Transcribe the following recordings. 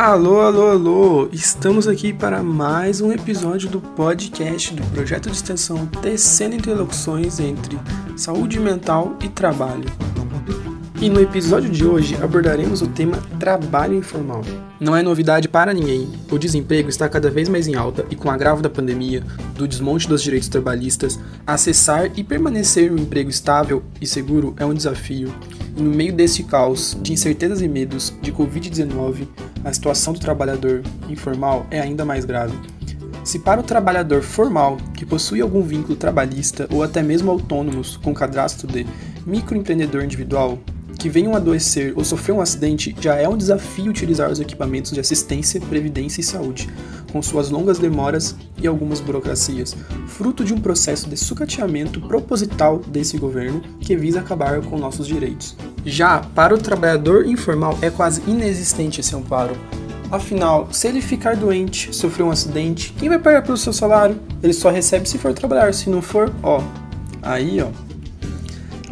Alô, alô, alô! Estamos aqui para mais um episódio do podcast do projeto de extensão Tecendo Interlocuções entre Saúde Mental e Trabalho. E no episódio de hoje abordaremos o tema trabalho informal. Não é novidade para ninguém, o desemprego está cada vez mais em alta e com o agravo da pandemia, do desmonte dos direitos trabalhistas, acessar e permanecer um emprego estável e seguro é um desafio. No meio desse caos de incertezas e medos de Covid-19, a situação do trabalhador informal é ainda mais grave. Se para o trabalhador formal, que possui algum vínculo trabalhista ou até mesmo autônomos com cadastro de microempreendedor individual, que venham adoecer ou sofrer um acidente, já é um desafio utilizar os equipamentos de assistência, previdência e saúde, com suas longas demoras e algumas burocracias, fruto de um processo de sucateamento proposital desse governo que visa acabar com nossos direitos. Já para o trabalhador informal é quase inexistente esse amparo. Afinal, se ele ficar doente, sofrer um acidente, quem vai pagar pelo seu salário? Ele só recebe se for trabalhar, se não for, ó, aí ó.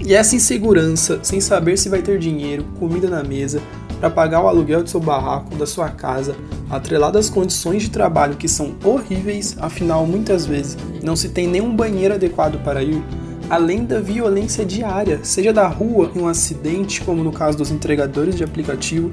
E essa insegurança, sem saber se vai ter dinheiro, comida na mesa, para pagar o aluguel do seu barraco, da sua casa, atrelado às condições de trabalho que são horríveis, afinal muitas vezes não se tem nenhum banheiro adequado para ir, além da violência diária, seja da rua em um acidente, como no caso dos entregadores de aplicativo,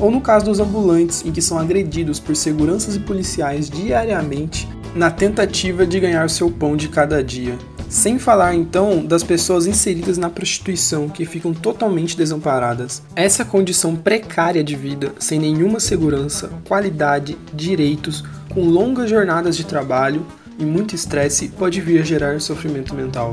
ou no caso dos ambulantes, em que são agredidos por seguranças e policiais diariamente na tentativa de ganhar seu pão de cada dia. Sem falar então das pessoas inseridas na prostituição que ficam totalmente desamparadas. Essa condição precária de vida, sem nenhuma segurança, qualidade, direitos, com longas jornadas de trabalho e muito estresse, pode vir a gerar sofrimento mental.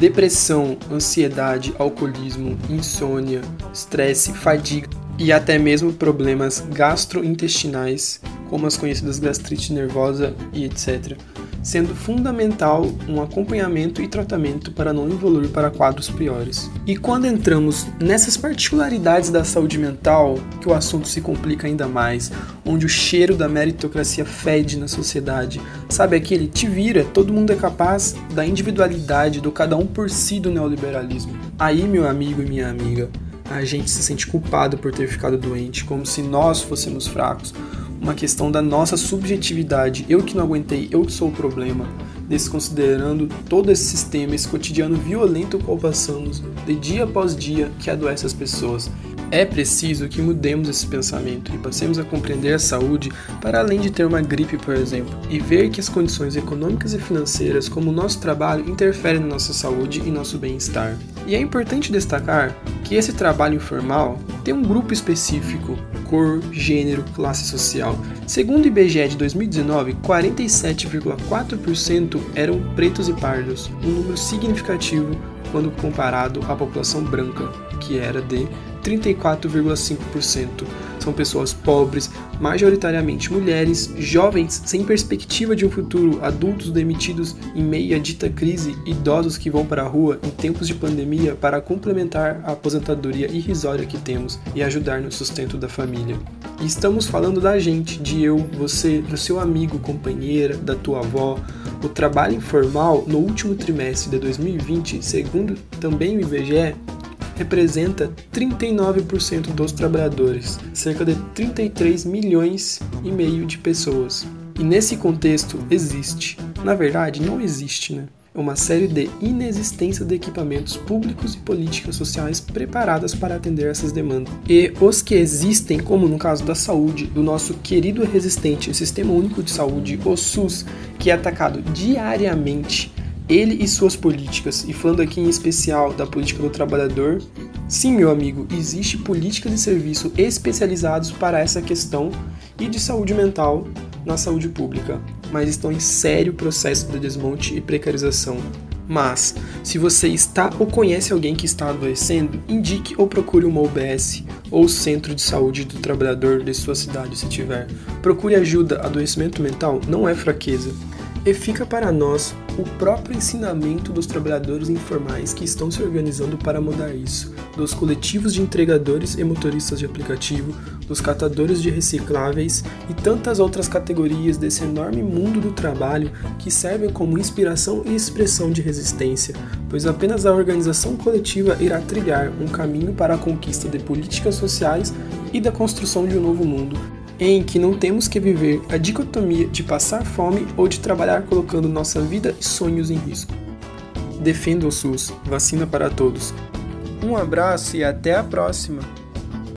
Depressão, ansiedade, alcoolismo, insônia, estresse, fadiga e até mesmo problemas gastrointestinais, como as conhecidas gastrite nervosa e etc sendo fundamental um acompanhamento e tratamento para não evoluir para quadros piores. E quando entramos nessas particularidades da saúde mental, que o assunto se complica ainda mais, onde o cheiro da meritocracia fede na sociedade, sabe aquele te vira, todo mundo é capaz da individualidade do cada um por si do neoliberalismo. Aí, meu amigo e minha amiga, a gente se sente culpado por ter ficado doente, como se nós fôssemos fracos, uma questão da nossa subjetividade. Eu que não aguentei, eu que sou o problema. Desconsiderando todo esse sistema, esse cotidiano violento qual passamos, de dia após dia, que adoece as pessoas. É preciso que mudemos esse pensamento e passemos a compreender a saúde para além de ter uma gripe, por exemplo, e ver que as condições econômicas e financeiras, como o nosso trabalho, interferem na nossa saúde e nosso bem-estar. E é importante destacar que esse trabalho informal tem um grupo específico, cor, gênero, classe social. Segundo o IBGE de 2019, 47,4% eram pretos e pardos, um número significativo quando comparado à população branca, que era de 34,5%. São pessoas pobres, majoritariamente mulheres, jovens sem perspectiva de um futuro, adultos demitidos em meio à dita crise, idosos que vão para a rua em tempos de pandemia para complementar a aposentadoria irrisória que temos e ajudar no sustento da família. E estamos falando da gente, de eu, você, do seu amigo, companheira, da tua avó. O trabalho informal no último trimestre de 2020, segundo também o IBGE, representa 39% dos trabalhadores, cerca de 33 milhões e meio de pessoas. E nesse contexto existe, na verdade não existe, né? Uma série de inexistência de equipamentos públicos e políticas sociais preparadas para atender essas demandas. E os que existem, como no caso da saúde, do nosso querido e resistente Sistema Único de Saúde, o SUS, que é atacado diariamente ele e suas políticas, e falando aqui em especial da política do trabalhador, sim, meu amigo, existe política de serviço especializados para essa questão e de saúde mental na saúde pública, mas estão em sério processo de desmonte e precarização. Mas, se você está ou conhece alguém que está adoecendo, indique ou procure uma UBS ou Centro de Saúde do Trabalhador de sua cidade, se tiver. Procure ajuda. Adoecimento mental não é fraqueza. E fica para nós o próprio ensinamento dos trabalhadores informais que estão se organizando para mudar isso, dos coletivos de entregadores e motoristas de aplicativo, dos catadores de recicláveis e tantas outras categorias desse enorme mundo do trabalho que servem como inspiração e expressão de resistência, pois apenas a organização coletiva irá trilhar um caminho para a conquista de políticas sociais e da construção de um novo mundo em que não temos que viver a dicotomia de passar fome ou de trabalhar colocando nossa vida e sonhos em risco. Defenda o SUS, vacina para todos. Um abraço e até a próxima!